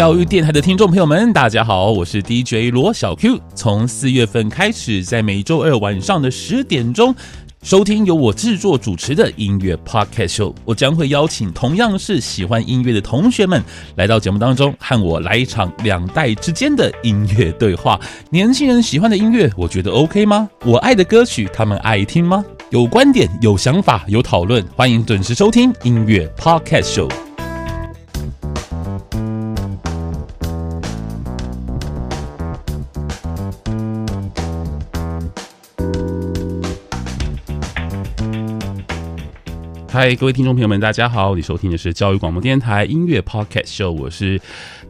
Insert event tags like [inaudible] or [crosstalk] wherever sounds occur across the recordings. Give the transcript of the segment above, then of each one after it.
教育电台的听众朋友们，大家好，我是 DJ 罗小 Q。从四月份开始，在每周二晚上的十点钟，收听由我制作主持的音乐 Podcast Show。我将会邀请同样是喜欢音乐的同学们来到节目当中，和我来一场两代之间的音乐对话。年轻人喜欢的音乐，我觉得 OK 吗？我爱的歌曲，他们爱听吗？有观点、有想法、有讨论，欢迎准时收听音乐 Podcast Show。嗨，各位听众朋友们，大家好！你收听的是教育广播电台音乐 Podcast Show，我是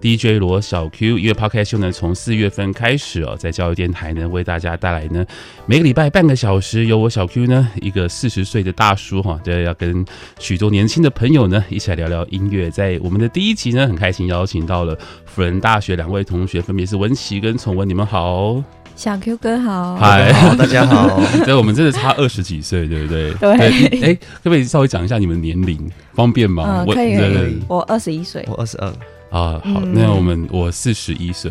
DJ 罗小 Q。音乐 Podcast Show 呢，从四月份开始哦，在教育电台呢，为大家带来呢，每个礼拜半个小时，由我小 Q 呢，一个四十岁的大叔哈，就要跟许多年轻的朋友呢，一起来聊聊音乐。在我们的第一集呢，很开心邀请到了辅仁大学两位同学，分别是文琪跟崇文，你们好。小 Q 哥好，嗨，大家好。[laughs] 对，我们真的差二十几岁，对不对？对。哎，可不可以稍微讲一下你们年龄，方便吗？嗯，可以。可以。我二十一岁，我二十二。啊，好，那我们我四十一岁，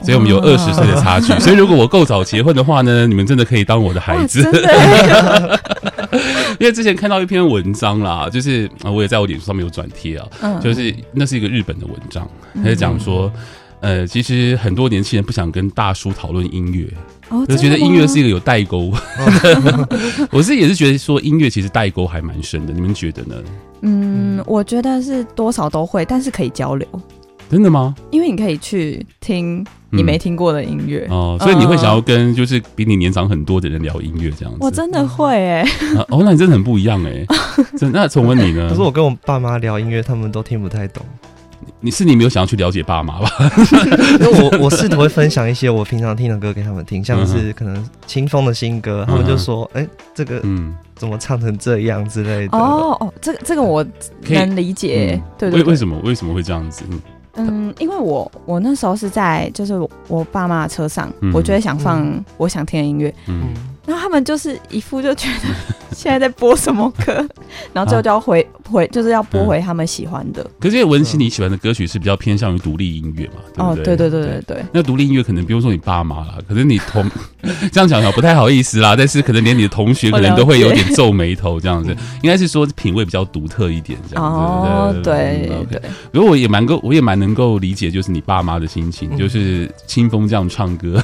所以我们有二十岁的差距。[laughs] 所以如果我够早结婚的话呢，你们真的可以当我的孩子。[laughs] 因为之前看到一篇文章啦，就是我也在我脸书上面有转贴啊，就是那是一个日本的文章，他就讲说。呃，其实很多年轻人不想跟大叔讨论音乐，哦，就觉得音乐是一个有代沟。[laughs] 我是也是觉得说音乐其实代沟还蛮深的，你们觉得呢？嗯，我觉得是多少都会，但是可以交流。真的吗？因为你可以去听你没听过的音乐、嗯、哦，所以你会想要跟就是比你年长很多的人聊音乐这样子。我真的会哎、欸，哦，那你真的很不一样 [laughs] 哎。那崇文你呢？可是我跟我爸妈聊音乐，他们都听不太懂。你是你没有想要去了解爸妈吧？[laughs] 因为我我试图会分享一些我平常听的歌给他们听，像是可能清风的新歌，他们就说：“哎，这个嗯，怎么唱成这样之类的。”哦哦，这个这个我能理解。对对。为为什么为什么会这样子？嗯，因为我我那时候是在就是我爸妈的车上，我就会想放我想听的音乐。嗯。然后他们就是一副就觉得 [laughs] 现在在播什么歌，然后最后就要回、啊、回，就是要播回他们喜欢的。可是文琪你喜欢的歌曲是比较偏向于独立音乐嘛？哦，对对对对对。那独立音乐可能不用说你爸妈啦，可能你同 [laughs] 这样讲讲不太好意思啦。但是可能连你的同学可能都会有点皱眉头这样子，应该是说品味比较独特一点这样子。哦，对对。如果我也蛮够，我也蛮能够理解，就是你爸妈的心情，就是清风这样唱歌，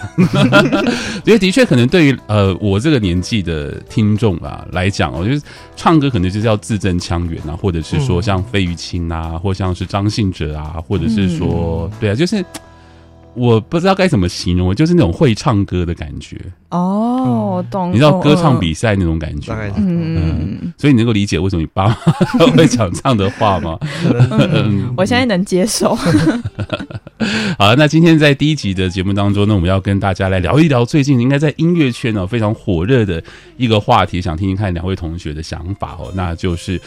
[laughs] 因为的确可能对于呃。我这个年纪的听众啊来讲，我觉得唱歌可能就是要字正腔圆啊，或者是说像费玉清啊，或像是张信哲啊，或者是说，对啊，就是我不知道该怎么形容，就是那种会唱歌的感觉哦，懂？你知道歌唱比赛那种感觉吗？嗯，所以你能够理解为什么你爸妈 [laughs] 会讲这样的话吗？我现在能接受。[laughs] [laughs] 好，那今天在第一集的节目当中呢，我们要跟大家来聊一聊最近应该在音乐圈呢非常火热的一个话题，想听听看两位同学的想法哦，那就是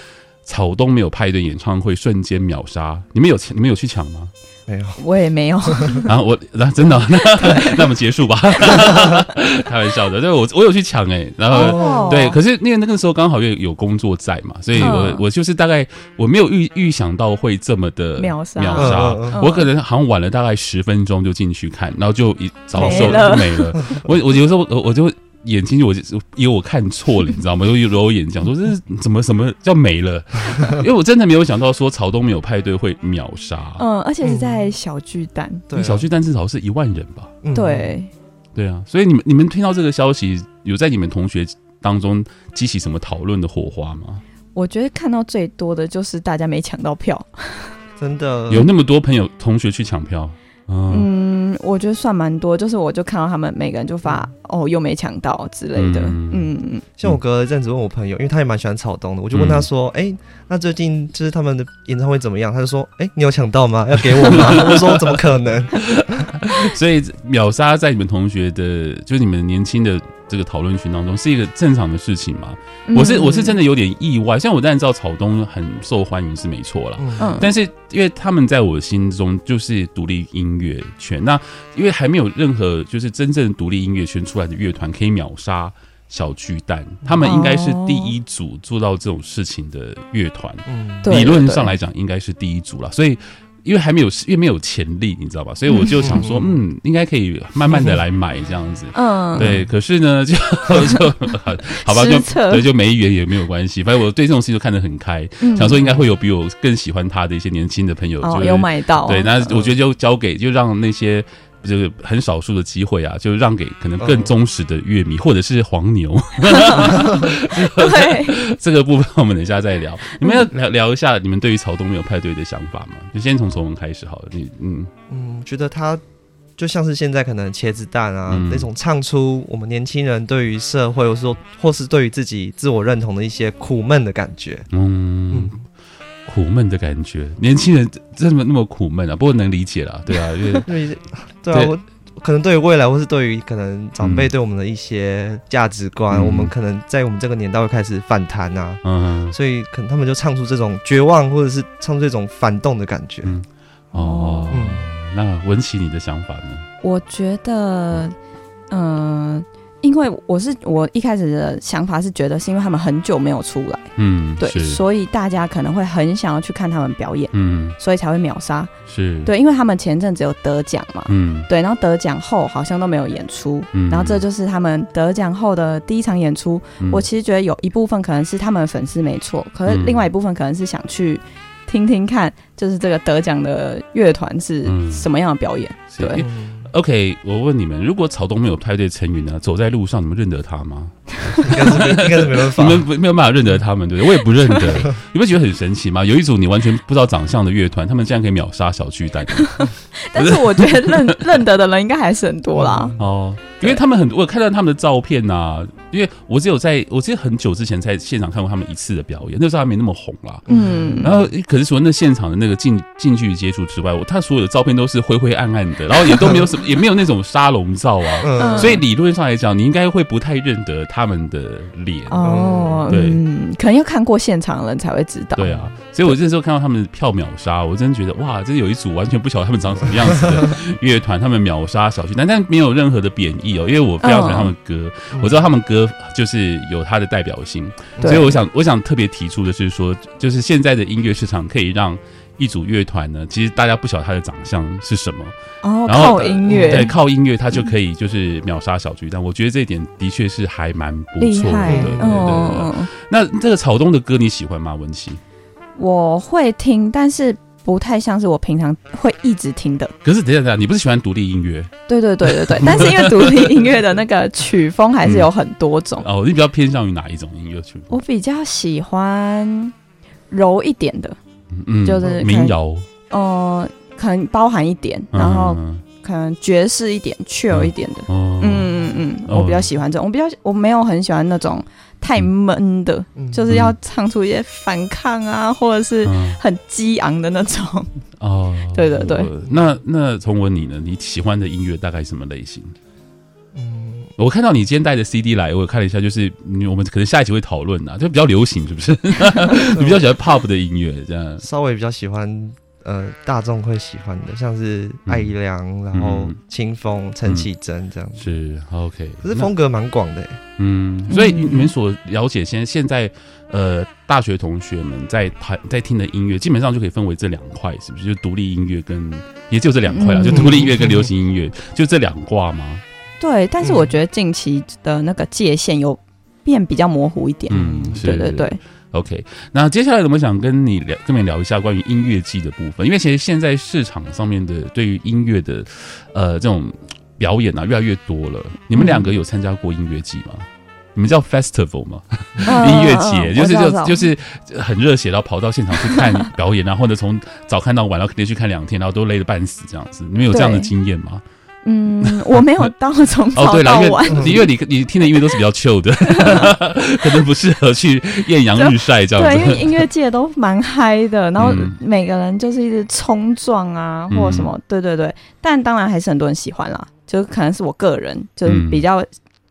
草东没有派对演唱会瞬间秒杀，你们有你们有去抢吗？没有，我也没有。然 [laughs] 后我，然后真的，[laughs] 那那我们结束吧。[laughs] 开玩笑的，对，我我有去抢哎，然后对，可是因为那个时候刚好又有工作在嘛，所以我我就是大概我没有预预想到会这么的秒杀秒杀，我可能好像晚了大概十分钟就进去看，然后就一早收就没了。我我有时候我我就。眼睛我就以为我看错了，你知道吗？[laughs] 就揉眼讲说，这是怎么什么叫没了？因为我真的没有想到说曹东没有派对会秒杀。嗯，而且是在小巨蛋，对，小巨蛋至少是一万人吧？对，对啊。所以你们你们听到这个消息，有在你们同学当中激起什么讨论的火花吗？我觉得看到最多的就是大家没抢到票，真的有那么多朋友同学去抢票。嗯，我觉得算蛮多，就是我就看到他们每个人就发哦，又没抢到之类的。嗯嗯，像我隔一阵子问我朋友，因为他也蛮喜欢草东的，我就问他说：“哎、嗯欸，那最近就是他们的演唱会怎么样？”他就说：“哎、欸，你有抢到吗？要给我吗？” [laughs] 我说：“怎么可能？” [laughs] 所以秒杀在你们同学的，就是你们年轻的。这个讨论群当中是一个正常的事情吗？我是我是真的有点意外。像我当然知道草东很受欢迎是没错啦，嗯，但是因为他们在我心中就是独立音乐圈，那因为还没有任何就是真正独立音乐圈出来的乐团可以秒杀小巨蛋，他们应该是第一组做到这种事情的乐团，理论上来讲应该是第一组了，所以。因为还没有，因为没有潜力，你知道吧？所以我就想说，嗯，嗯应该可以慢慢的来买这样子。嗯，对。可是呢，就 [laughs] 就好吧，就对，就没缘也没有关系。反正我对这种事情就看得很开，嗯、想说应该会有比我更喜欢他的一些年轻的朋友，就有买到。对，那我觉得就交给，就让那些。就是很少数的机会啊，就让给可能更忠实的乐迷，或者是黄牛。[laughs] 对，这个部分我们等一下再聊。[laughs] 你们要聊聊一下你们对于曹东没有派对的想法吗？就先从从文开始好了。你嗯嗯，觉得他就像是现在可能茄子蛋啊、嗯、那种唱出我们年轻人对于社会，或是说或是对于自己自我认同的一些苦闷的感觉。嗯。嗯苦闷的感觉，年轻人这么那么苦闷啊？不过能理解啦，对啊，因为 [laughs] 对，对啊，我可能对于未来，或是对于可能长辈对我们的一些价值观，嗯、我们可能在我们这个年代会开始反弹啊，嗯，所以可能他们就唱出这种绝望，或者是唱出这种反动的感觉。嗯、哦，嗯，那文琪你的想法呢？我觉得，嗯。呃因为我是我一开始的想法是觉得是因为他们很久没有出来，嗯，对，所以大家可能会很想要去看他们表演，嗯，所以才会秒杀，是。对，因为他们前阵子有得奖嘛，嗯，对，然后得奖后好像都没有演出，嗯，然后这就是他们得奖后的第一场演出。嗯，我其实觉得有一部分可能是他们的粉丝没错，可是另外一部分可能是想去听听看，就是这个得奖的乐团是什么样的表演，嗯，对。OK，我问你们，如果草东没有派对成员呢？走在路上，你们认得他吗？应该是应该是没办法，你们没有办法认得他们，对不对？我也不认得。[laughs] 你不觉得很神奇吗？有一组你完全不知道长相的乐团，他们竟然可以秒杀小巨蛋。[laughs] 但是我觉得认认得的人应该还是很多啦。哦。因为他们很，我有看到他们的照片呐、啊。因为我只有在，我记得很久之前在现场看过他们一次的表演，那时候还没那么红啦。嗯。然后，可是除了那现场的那个近近距离接触之外，我他所有的照片都是灰灰暗暗的，然后也都没有什么，[laughs] 也没有那种沙龙照啊。嗯。所以理论上来讲，你应该会不太认得他们的脸。哦。对。嗯，可能要看过现场的人才会知道。对啊。所以我这时候看到他们的票秒杀，我真的觉得哇，这有一组完全不晓得他们长什么样子的乐团，他们秒杀小巨蛋，但没有任何的贬义哦。因为我非常喜欢他们歌，我知道他们歌就是有它的代表性，所以我想，我想特别提出的是说，就是现在的音乐市场可以让一组乐团呢，其实大家不晓得他的长相是什么，哦，然后靠音乐，对，靠音乐他就可以就是秒杀小巨蛋，我觉得这一点的确是还蛮不错的，对对对。那这个草东的歌你喜欢吗？文琪？我会听，但是。不太像是我平常会一直听的。可是等一下，等下，你不是喜欢独立音乐？对对对对对。[laughs] 但是因为独立音乐的那个曲风还是有很多种。嗯、哦，你比较偏向于哪一种音乐曲风？我比较喜欢柔一点的，嗯，就是民谣。哦、呃，可能包含一点，然后可能爵士一点、chill 一点的。嗯嗯嗯，我比较喜欢这种。我比较我没有很喜欢那种。太闷的，嗯、就是要唱出一些反抗啊，嗯、或者是很激昂的那种。[laughs] 哦，对对对。那那从文你呢？你喜欢的音乐大概什么类型？嗯，我看到你今天带着 CD 来，我看了一下，就是我们可能下一集会讨论啊，就比较流行，是不是？[laughs] 你比较喜欢 pop 的音乐，这样？稍微比较喜欢。呃，大众会喜欢的，像是艾怡良，嗯、然后清风、陈绮贞这样子，是 OK。可是风格蛮广的，嗯。所以你们所了解，现在现在呃，大学同学们在弹在听的音乐，基本上就可以分为这两块，是不是？就独立音乐跟，也就这两块了，嗯、就独立音乐跟流行音乐，嗯、就这两挂吗？对，但是我觉得近期的那个界限有变比较模糊一点。嗯，对对对。OK，那接下来我们想跟你聊，跟你聊一下关于音乐季的部分，因为其实现在市场上面的对于音乐的呃这种表演啊越来越多了。你们两个有参加过音乐季吗？嗯、你们叫 Festival 吗？嗯、[laughs] 音乐节就是就就是很热血，然后跑到现场去看表演啊，或者从早看到晚，然后肯定去看两天，然后都累得半死这样子。你们有这样的经验吗？嗯，我没有到从早 [laughs] 到晚，哦、因为你你听的音乐都是比较 chill 的，[laughs] 可能不适合去艳阳日晒这样子。对，因为音乐界都蛮嗨的，然后每个人就是一直冲撞啊，或者什么，嗯、对对对。但当然还是很多人喜欢啦，就可能是我个人就是比较、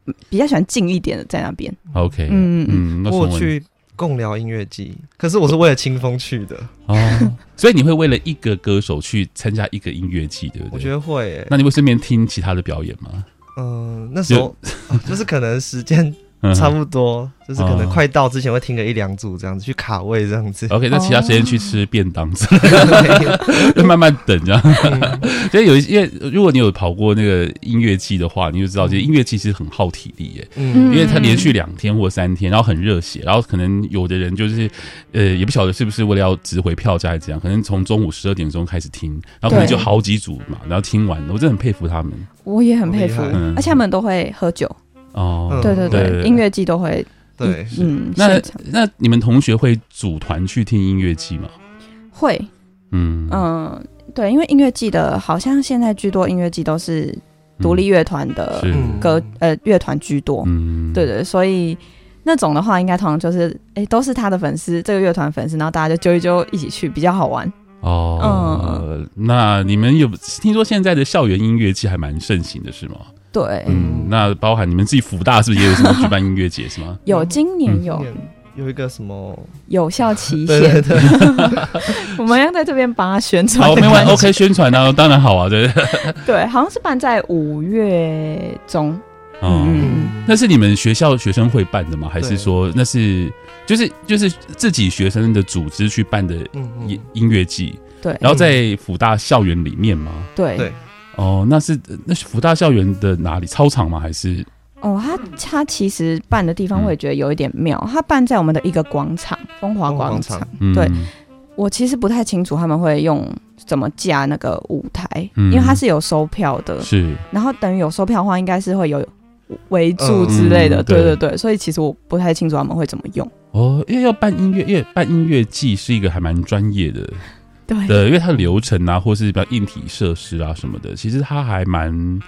嗯、比较喜欢静一点的在那边。OK，嗯嗯嗯，过去。共聊音乐季，可是我是为了清风去的哦，[laughs] 所以你会为了一个歌手去参加一个音乐季，对不对？我觉得会。那你会顺便听其他的表演吗？嗯，那时候就，就是可能时间差不多，就是可能快到之前会听个一两组这样子去卡位这样子。OK，那其他时间去吃便当 [laughs] 慢慢等这样。所以有一些，如果你有跑过那个音乐季的话，你就知道，其实音乐季其实很耗体力耶。嗯，因为他连续两天或三天，然后很热血，然后可能有的人就是呃，也不晓得是不是为了要值回票价还是怎样，可能从中午十二点钟开始听，然后可能就好几组嘛，然后听完，我真的很佩服他们。我也很佩服，而且他们都会喝酒。哦，对对对，音乐季都会。对，嗯，那那你们同学会组团去听音乐季吗？会，嗯嗯，对，因为音乐季的，好像现在居多音乐季都是独立乐团的歌，呃，乐团居多。嗯，对对，所以那种的话，应该通常就是，哎，都是他的粉丝，这个乐团粉丝，然后大家就揪一揪一起去，比较好玩。哦，嗯，那你们有听说现在的校园音乐季还蛮盛行的，是吗？对，嗯，那包含你们自己辅大是不是也有什么举办音乐节是吗？[laughs] 有，今年有有一个什么有效期限，[laughs] 我们要在这边帮他宣传。好，没问题，[laughs] OK，宣传啊，当然好啊，对对，好像是办在五月中。嗯，那是你们学校学生会办的吗？还是说那是就是就是自己学生的组织去办的音音乐季？对，然后在辅大校园里面吗？对对。哦，那是那是福大校园的哪里？操场吗？还是？哦，他他其实办的地方我也觉得有一点妙，他办在我们的一个广场——风华广场。对，我其实不太清楚他们会用怎么架那个舞台，因为它是有收票的。是，然后等于有收票的话，应该是会有围住之类的。对对对，所以其实我不太清楚他们会怎么用。哦，因为要办音乐，因为办音乐季是一个还蛮专业的。对，对，因为它的流程啊，或是比较硬体设施啊什么的，其实它还蛮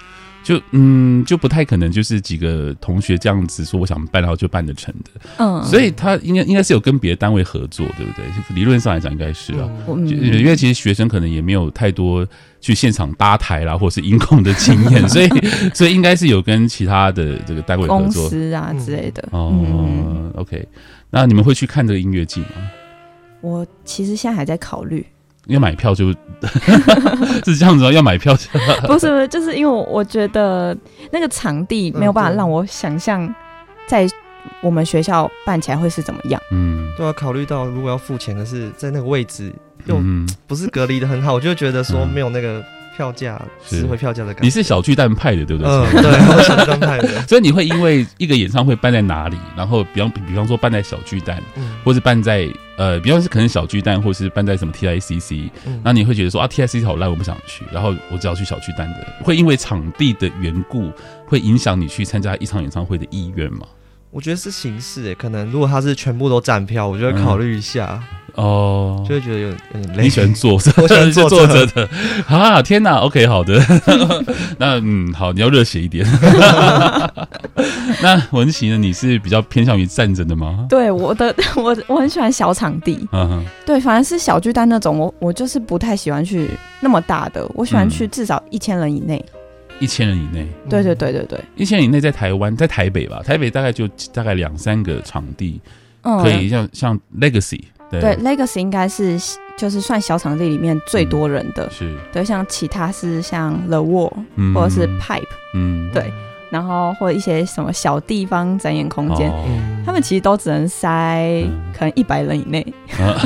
就嗯，就不太可能就是几个同学这样子说我想办，然后就办得成的。嗯，所以他应该应该是有跟别的单位合作，对不对？理论上来讲，应该是啊。嗯，因为其实学生可能也没有太多去现场搭台啦，或是音控的经验，所以所以应该是有跟其他的这个单位合作公司啊之类的。哦，嗯，OK，那你们会去看这个音乐季吗？我其实现在还在考虑。要买票就 [laughs] [laughs] 是这样子哦。要买票就 [laughs] 不是，就是因为我觉得那个场地没有办法让我想象在我们学校办起来会是怎么样。嗯，都要考虑到如果要付钱，可是在那个位置又不是隔离的很好，我就觉得说没有那个。票价值回票价的感觉，你是小巨蛋派的，对不对？嗯，对，小巨蛋派的。所以你会因为一个演唱会办在哪里，然后比方比方说办在小巨蛋，嗯、或是办在呃，比方是可能小巨蛋，或是办在什么 TICC，那、嗯、你会觉得说啊，TICC 好烂，我不想去，然后我只要去小巨蛋的。会因为场地的缘故，会影响你去参加一场演唱会的意愿吗？我觉得是形式诶，可能如果他是全部都站票，我就会考虑一下。嗯哦，就会觉得有点累。你喜欢坐，[laughs] 我喜欢坐坐着的 [laughs] 啊！天哪，OK，好的，[laughs] 那嗯，好，你要热血一点。那文琪呢？你是比较偏向于站着的吗？对，我的我我很喜欢小场地，嗯哼，对，反而是小巨蛋那种，我我就是不太喜欢去那么大的，我喜欢去至少一千人以内。一千人以内？对对对对对，一千人以内在台湾，在台北吧，台北大概就大概两三个场地，可以像像 Legacy。对，对，Legacy 应该是就是算小场地里面最多人的，嗯、是。对，像其他是像 The Wall、嗯、或者是 Pipe，嗯，对。然后或者一些什么小地方展演空间，他们其实都只能塞可能一百人以内。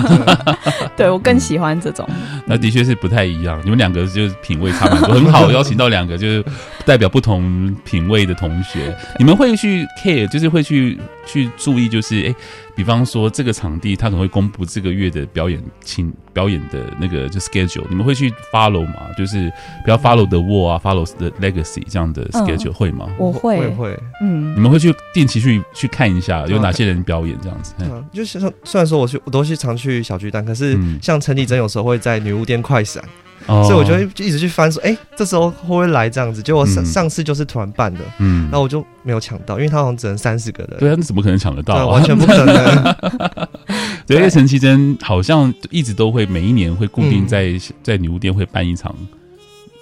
[laughs] 对，我更喜欢这种。那的确是不太一样，你们两个就是品味差蛮多，很好，邀请到两个就是代表不同品味的同学。你们会去 care，就是会去去注意，就是哎，比方说这个场地他可能会公布这个月的表演请表演的那个就 schedule，你们会去 follow 吗？就是比较 follow the wall 啊，follow the legacy 这样的 schedule 会吗？我会，会会，嗯，你们会去定期去去看一下有哪些人表演这样子。嗯，就是虽然说我去，我都是常去小巨蛋，可是像陈綺贞有时候会在女巫店快闪，所以我就会一直去翻说，哎，这时候会不会来这样子？结果上上次就是突然办的，嗯，然后我就没有抢到，因为他好像只能三十个人。对啊，那怎么可能抢得到？完全不可能。[laughs] 对，因为陈绮贞好像一直都会每一年会固定在在女巫店会办一场。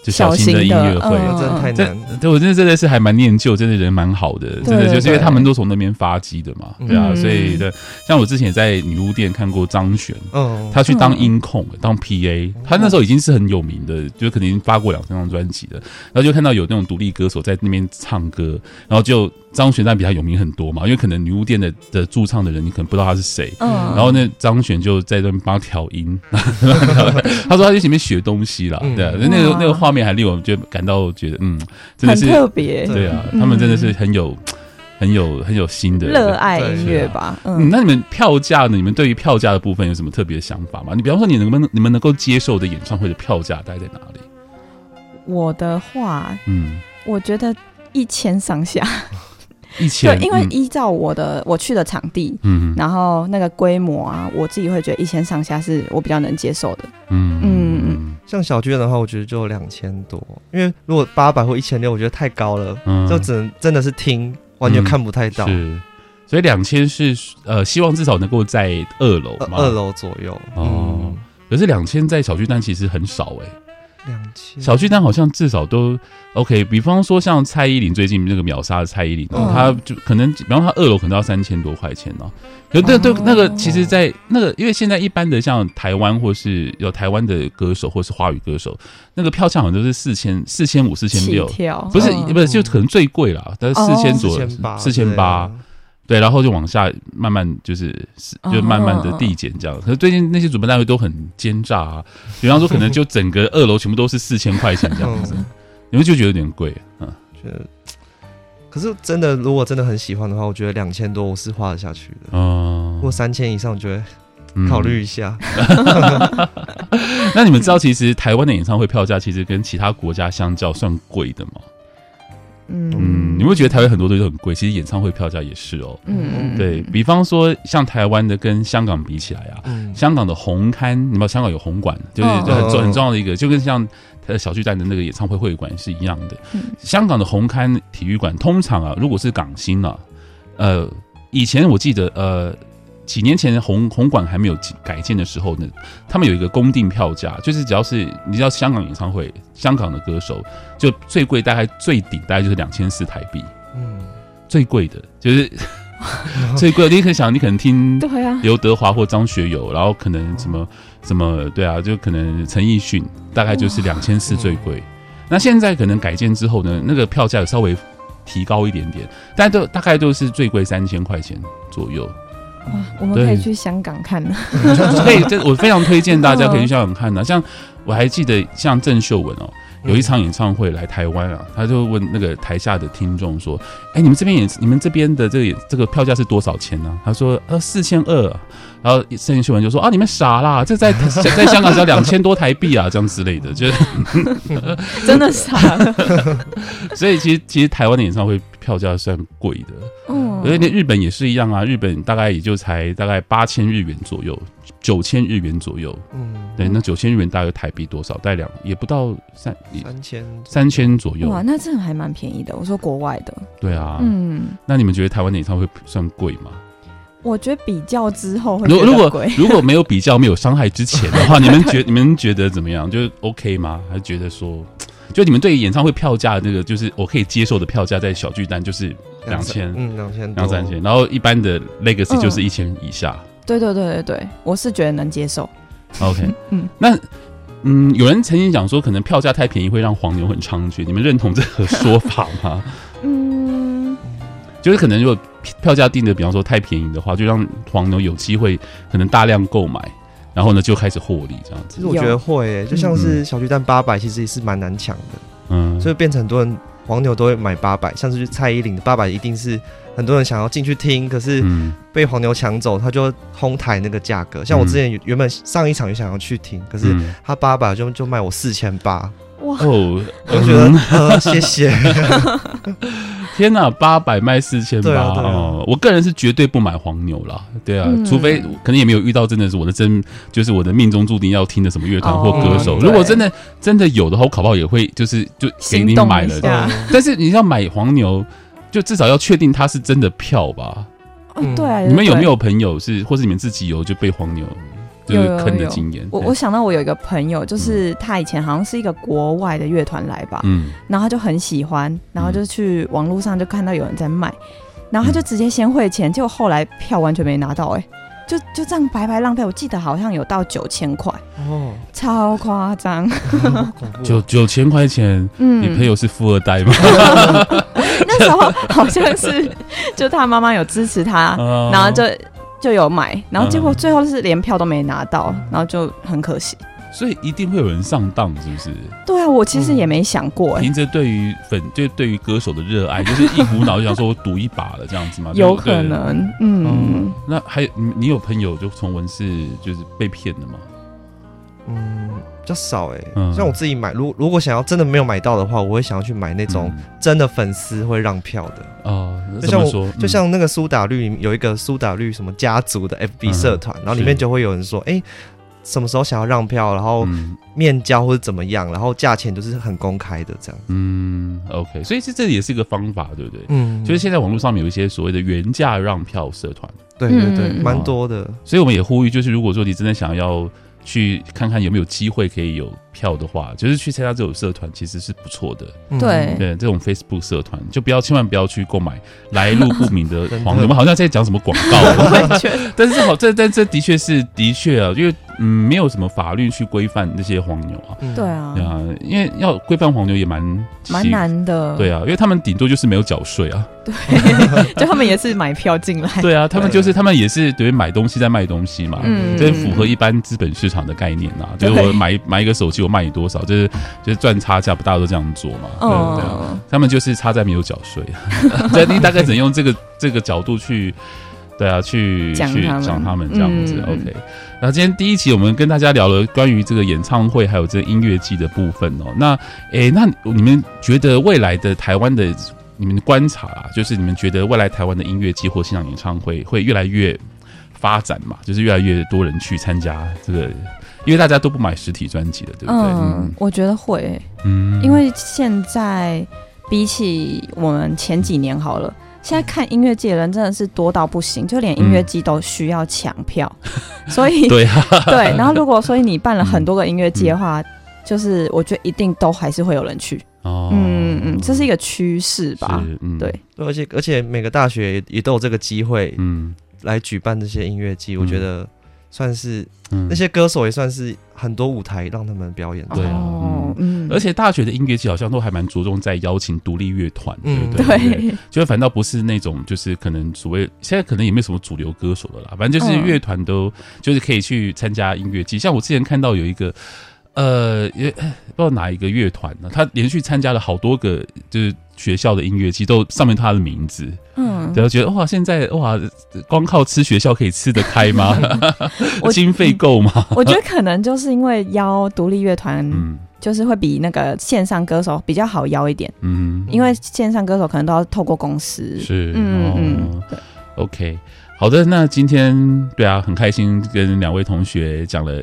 就小型的音乐会，真的太难。对，我真的真的是还蛮念旧，真的人蛮好的，真的就是因为他们都从那边发迹的嘛，对啊，所以的像我之前也在女巫店看过张悬，嗯，他去当音控，当 PA，他那时候已经是很有名的，就肯定发过两三张专辑的，然后就看到有那种独立歌手在那边唱歌，然后就张悬，但比他有名很多嘛，因为可能女巫店的的驻唱的人，你可能不知道他是谁。嗯。然后那张悬就在那边帮他调音，[laughs] 他说他在前面学东西了，对啊，那个那个画面还令我觉得感到觉得嗯，真的是特别。对啊，他们真的是很有很有很有心的热爱音乐吧。嗯。那你们票价呢？你们对于票价的部分有什么特别的想法吗？你比方说，你能不能你们能够接受的演唱会的票价大概在哪里？我的话，嗯，我觉得一千上下。一千对，因为依照我的我去的场地，嗯，然后那个规模啊，我自己会觉得一千上下是我比较能接受的。嗯。嗯嗯，像小剧院的话，我觉得就两千多，因为如果八百或一千六，我觉得太高了，嗯，就只能真的是听，完全看不太到。是，所以两千是呃，希望至少能够在二楼，二楼左右。哦，可是两千在小巨蛋其实很少哎。两千。小巨蛋好像至少都 OK，比方说像蔡依林最近那个秒杀的蔡依林，哦，他就可能比方说他二楼可能要三千多块钱呢。可对对，那个其实，在那个因为现在一般的像台湾或是有台湾的歌手或是华语歌手，那个票价好像都是四千四千五四千六，不是不是就可能最贵了，但是四千左右四千八。对，然后就往下慢慢就是就慢慢的递减这样。可是最近那些主办单位都很奸诈啊，比方说可能就整个二楼全部都是四千块钱这样子，你们就觉得有点贵啊？觉得，可是真的，如果真的很喜欢的话，我觉得两千多我是花得下去的。嗯，如果三千以上，我觉得考虑一下。[laughs] 那你们知道，其实台湾的演唱会票价其实跟其他国家相较算贵的吗？嗯，你会觉得台湾很多东西都很贵，其实演唱会票价也是哦。嗯嗯，对，比方说像台湾的跟香港比起来啊，嗯、香港的红磡，你知道香港有红馆，就是很重很重要的一个，就跟像小巨蛋的那个演唱会会馆是一样的。嗯、香港的红磡体育馆通常啊，如果是港星啊，呃，以前我记得呃。几年前红红馆还没有改建的时候呢，他们有一个公定票价，就是只要是你知道香港演唱会，香港的歌手就最贵，大概最顶大概就是两千四台币。嗯，最贵的就是 [laughs] 最贵的，你可以想，你可能听对啊，刘德华或张学友，然后可能什么什么对啊，就可能陈奕迅，大概就是两千四最贵。那现在可能改建之后呢，那个票价稍微提高一点点，但都大概都是最贵三千块钱左右。哇，我们可以去香港看呢。[laughs] 可以，这我非常推荐大家 [laughs] 可以去香港看的。像我还记得，像郑秀文哦，有一场演唱会来台湾啊，他就问那个台下的听众说：“哎，你们这边演，你们这边的这个这个票价是多少钱呢？”他说：“呃，四千二。”然后郑秀文就说：“啊，你们傻啦，这在 [laughs] 在香港只要两千多台币啊，这样之类的，就是真的傻了。所以其实其实台湾的演唱会票价算贵的，嗯，而且那日本也是一样啊，日本大概也就才大概八千日元左右，九千日元左右，嗯，对，那九千日元大概台币多少？大概两也不到三三千三千左右。哇，那这还蛮便宜的。我说国外的，对啊，嗯，那你们觉得台湾的演唱会算贵吗？我觉得比较之后会，如果如果没有比较没有伤害之前的话，[laughs] 你们觉你们觉得怎么样？就 OK 吗？还是觉得说，就你们对于演唱会票价的那个，就是我可以接受的票价，在小巨蛋就是两千，嗯，两千两三千，然后一般的 Legacy 就是一千以下。对对对对对，我是觉得能接受。OK，[laughs] 嗯，那嗯，有人曾经讲说，可能票价太便宜会让黄牛很猖獗，你们认同这个说法吗？[laughs] 嗯，就是可能如果。票价定的，比方说太便宜的话，就让黄牛有机会可能大量购买，然后呢就开始获利这样子。其实我觉得会、欸，就像是小巨蛋八百，其实也是蛮难抢的，嗯，所以变成很多人黄牛都会买八百，像是蔡依林的八百，一定是很多人想要进去听，可是被黄牛抢走，他就哄抬那个价格。像我之前原本上一场就想要去听，可是他八百就就卖我四千八。哇哦，我觉得、呃、谢谢。[laughs] 天呐，八百卖四千八哦！我个人是绝对不买黄牛啦，对啊，嗯、除非可能也没有遇到真的是我的真，就是我的命中注定要听的什么乐团或歌手。哦、如果真的真的有的话，我考不好也会就是就给你买了。但是你要买黄牛，就至少要确定它是真的票吧？嗯，对啊。你们有没有朋友是，或是你们自己有就被黄牛？有坑的经验，我我想到我有一个朋友，就是他以前好像是一个国外的乐团来吧，嗯，然后他就很喜欢，然后就去网络上就看到有人在卖，然后他就直接先汇钱，结果后来票完全没拿到，哎，就就这样白白浪费。我记得好像有到九千块哦，超夸张，[laughs] 九九千块钱，嗯，你朋友是富二代吗？[laughs] 那时候好像是，就他妈妈有支持他，然后就就有买，然后结果最后是连票都没拿到，然后就很可惜。所以一定会有人上当，是不是？对啊，我其实也没想过。凭着对于粉，就对于歌手的热爱，[laughs] 就是一股脑就想说我赌一把了这样子吗？有可能，嗯。那还有你，你有朋友就从文是就是被骗的吗？嗯，比较少哎。像我自己买，如如果想要真的没有买到的话，我会想要去买那种真的粉丝会让票的哦。就像我，就像那个苏打绿有一个苏打绿什么家族的 FB 社团，然后里面就会有人说，哎。什么时候想要让票，然后面交或者怎么样，然后价钱都是很公开的这样。嗯，OK，所以这这也是一个方法，对不对？嗯，就是现在网络上面有一些所谓的原价让票社团，对对对，蛮多的。所以我们也呼吁，就是如果说你真的想要。去看看有没有机会可以有票的话，就是去参加这种社团，其实是不错的。对对，这种 Facebook 社团就不要千万不要去购买来路不明的黄牛，我们好像在讲什么广告。但是好，这但这的确是的确啊，因为嗯，没有什么法律去规范那些黄牛啊。对啊，对啊，因为要规范黄牛也蛮蛮难的。对啊，因为他们顶多就是没有缴税啊。对，[laughs] 就他们也是买票进来。对啊，他们就是他们也是等于买东西在卖东西嘛。嗯，这符合一般资本市场的概念呐。就是我买买一个手机，我卖你多少，就是就是赚差价，不大家都这样做嘛。对对啊，他们就是差在没有缴税。[laughs] 所以你大概只能用这个这个角度去，对啊，去去讲他们这样子。OK，那今天第一期我们跟大家聊了关于这个演唱会还有这个音乐季的部分哦。那诶，那你们觉得未来的台湾的？你们的观察啊，就是你们觉得未来台湾的音乐季或现场演唱会会越来越发展嘛？就是越来越多人去参加这个，因为大家都不买实体专辑了，对不对？嗯，我觉得会，嗯，因为现在比起我们前几年好了，现在看音乐季的人真的是多到不行，就连音乐季都需要抢票，嗯、[laughs] 所以 [laughs] 对对，然后如果所以你办了很多个音乐季的话，嗯、就是我觉得一定都还是会有人去。哦，嗯嗯，这是一个趋势吧？嗯、对，而且而且每个大学也，也都有这个机会，嗯，来举办这些音乐季，嗯、我觉得算是、嗯、那些歌手也算是很多舞台让他们表演。对啊，嗯，而且大学的音乐季好像都还蛮着重在邀请独立乐团，嗯，对，对，对，就反倒不是那种就是可能所谓现在可能也没有什么主流歌手了啦，反正就是乐团都就是可以去参加音乐季，像我之前看到有一个。呃，也不知道哪一个乐团呢？他连续参加了好多个，就是学校的音乐季，都上面他的名字。嗯，然后觉得哇，现在哇，光靠吃学校可以吃得开吗？[laughs] 经费够吗？[laughs] 我觉得可能就是因为邀独立乐团，嗯，就是会比那个线上歌手比较好邀一点。嗯，因为线上歌手可能都要透过公司。是，嗯嗯，对。OK，好的，那今天对啊，很开心跟两位同学讲了。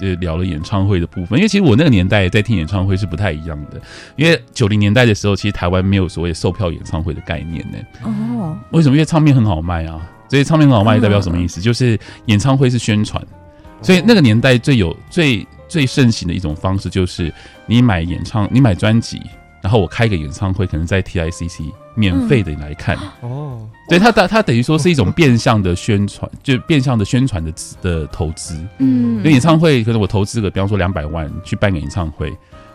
就聊了演唱会的部分，因为其实我那个年代在听演唱会是不太一样的，因为九零年代的时候，其实台湾没有所谓售票演唱会的概念呢。哦，为什么？因为唱片很好卖啊，所以唱片很好卖代表什么意思？就是演唱会是宣传，所以那个年代最有最最盛行的一种方式就是你买演唱，你买专辑。然后我开个演唱会，可能在 TICC 免费的来看哦，对他，他他等于说是一种变相的宣传，就变相的宣传的的投资。嗯，因为演唱会可能我投资个，比方说两百万去办个演唱会，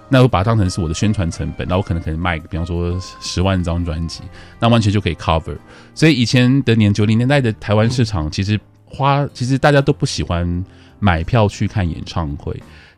那我把它当成是我的宣传成本，那我可能可能卖个，比方说十万张专辑，那完全就可以 cover。所以以前的年九零年代的台湾市场，其实花其实大家都不喜欢买票去看演唱会。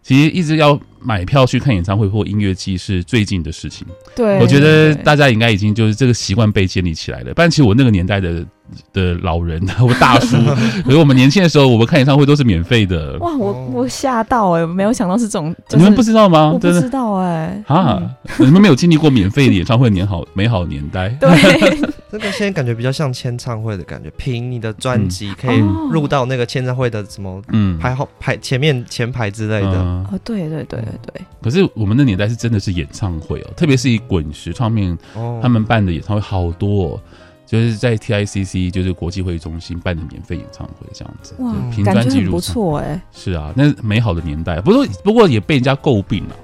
其实一直要买票去看演唱会或音乐季是最近的事情。对，我觉得大家应该已经就是这个习惯被建立起来了。不然其实我那个年代的的老人 [laughs] 或大叔，[laughs] 比如我们年轻的时候，我们看演唱会都是免费的。哇，我我吓到哎、欸，没有想到是这种。你们不知道吗？我不知道哎、欸。啊，你们没有经历过免费的演唱会年好美好年代。[laughs] 对。这个现在感觉比较像签唱会的感觉，凭你的专辑可以入到那个签唱会的什么嗯排号排前面前排之类的。哦，对对对对对。可是我们的年代是真的是演唱会哦，特别是以滚石唱片他们办的演唱会好多，哦，就是在 TICC 就是国际会议中心办的免费演唱会这样子。哇，凭专辑入不错哎。是啊，那美好的年代，不过不过也被人家诟病了，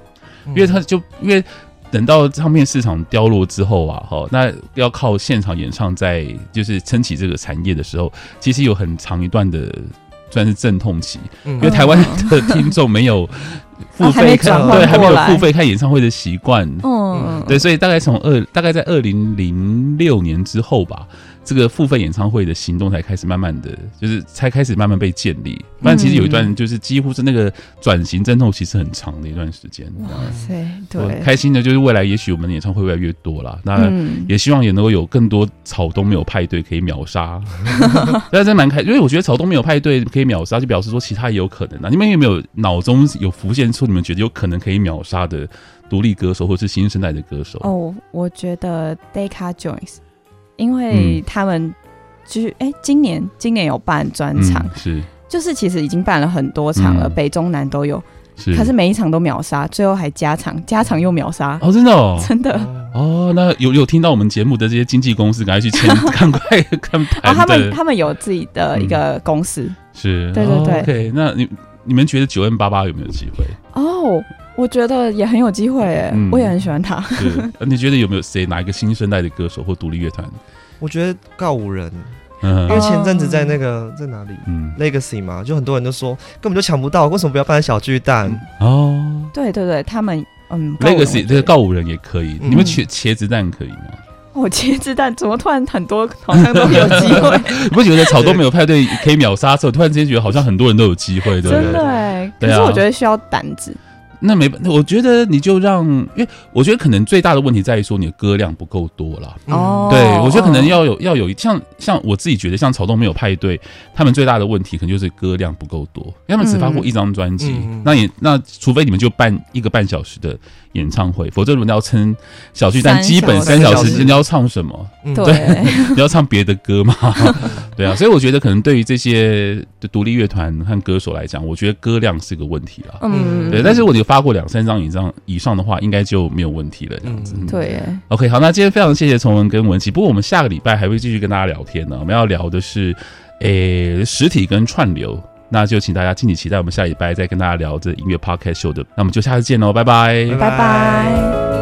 因为他就因为。等到唱片市场凋落之后啊，哈，那要靠现场演唱在就是撑起这个产业的时候，其实有很长一段的算是阵痛期，因为台湾的听众没有 [laughs] 付费看，啊、对，还没有付费看演唱会的习惯，嗯，对，所以大概从二，大概在二零零六年之后吧。这个付费演唱会的行动才开始慢慢的就是才开始慢慢被建立，不然其实有一段就是几乎是那个转型阵痛其实很长的一段时间。哇塞，对，开心的就是未来也许我们的演唱会越来越多了，那也希望也能够有更多草东没有派对可以秒杀。[laughs] 但是真蛮开，因为我觉得草东没有派对可以秒杀，就表示说其他也有可能啊。你们有没有脑中有浮现出你们觉得有可能可以秒杀的独立歌手或是新生代的歌手？哦，我觉得 Deca Joins。因为他们就是哎、欸，今年今年有办专场，嗯，是。就是其实已经办了很多场了，嗯、北中南都有，是，可是每一场都秒杀，最后还加场，加场又秒杀。哦，真的哦，真的。哦，那有有听到我们节目的这些经纪公司，赶快去签，[laughs] 赶快看盘哦，他们他们有自己的一个公司，嗯、是，对对对、哦、，OK，那你你们觉得九 N 八八有没有机会？哦，我觉得也很有机会，哎、嗯，我也很喜欢他。是，[laughs] 你觉得有没有谁哪一个新生代的歌手或独立乐团？我觉得告五人，因为前阵子在那个在哪里，嗯，Legacy 嘛，就很多人都说根本就抢不到，为什么不要办在小巨蛋？哦，对对对，他们嗯，Legacy 这个告五人也可以，你们茄茄子蛋可以吗？哦，茄子蛋 [laughs] 怎么突然很多好像都有机会？[laughs] 你不觉得草东没有派对可以秒杀之后，突然之间觉得好像很多人都有机会，对不对？真的哎，可是我觉得需要胆子。那没，我觉得你就让，因为我觉得可能最大的问题在于说你的歌量不够多了。哦，对，我觉得可能要有要有像像我自己觉得像草东没有派对，他们最大的问题可能就是歌量不够多，因为他们只发过一张专辑，嗯、那也那除非你们就办一个半小时的演唱会，否则如果要撑小巨蛋，基本三小时，你要唱什么？对，[laughs] 你要唱别的歌吗？[laughs] 对啊，所以我觉得可能对于这些的独立乐团和歌手来讲，我觉得歌量是个问题了。嗯，对，但是我有发过两三张以上以上的话，应该就没有问题了。这样子，对。OK，好，那今天非常谢谢崇文跟文琪，不过我们下个礼拜还会继续跟大家聊天呢。我们要聊的是，诶，实体跟串流，那就请大家敬请期待我们下礼拜再跟大家聊这音乐 Podcast Show 的。那我们就下次见喽，拜拜，拜拜。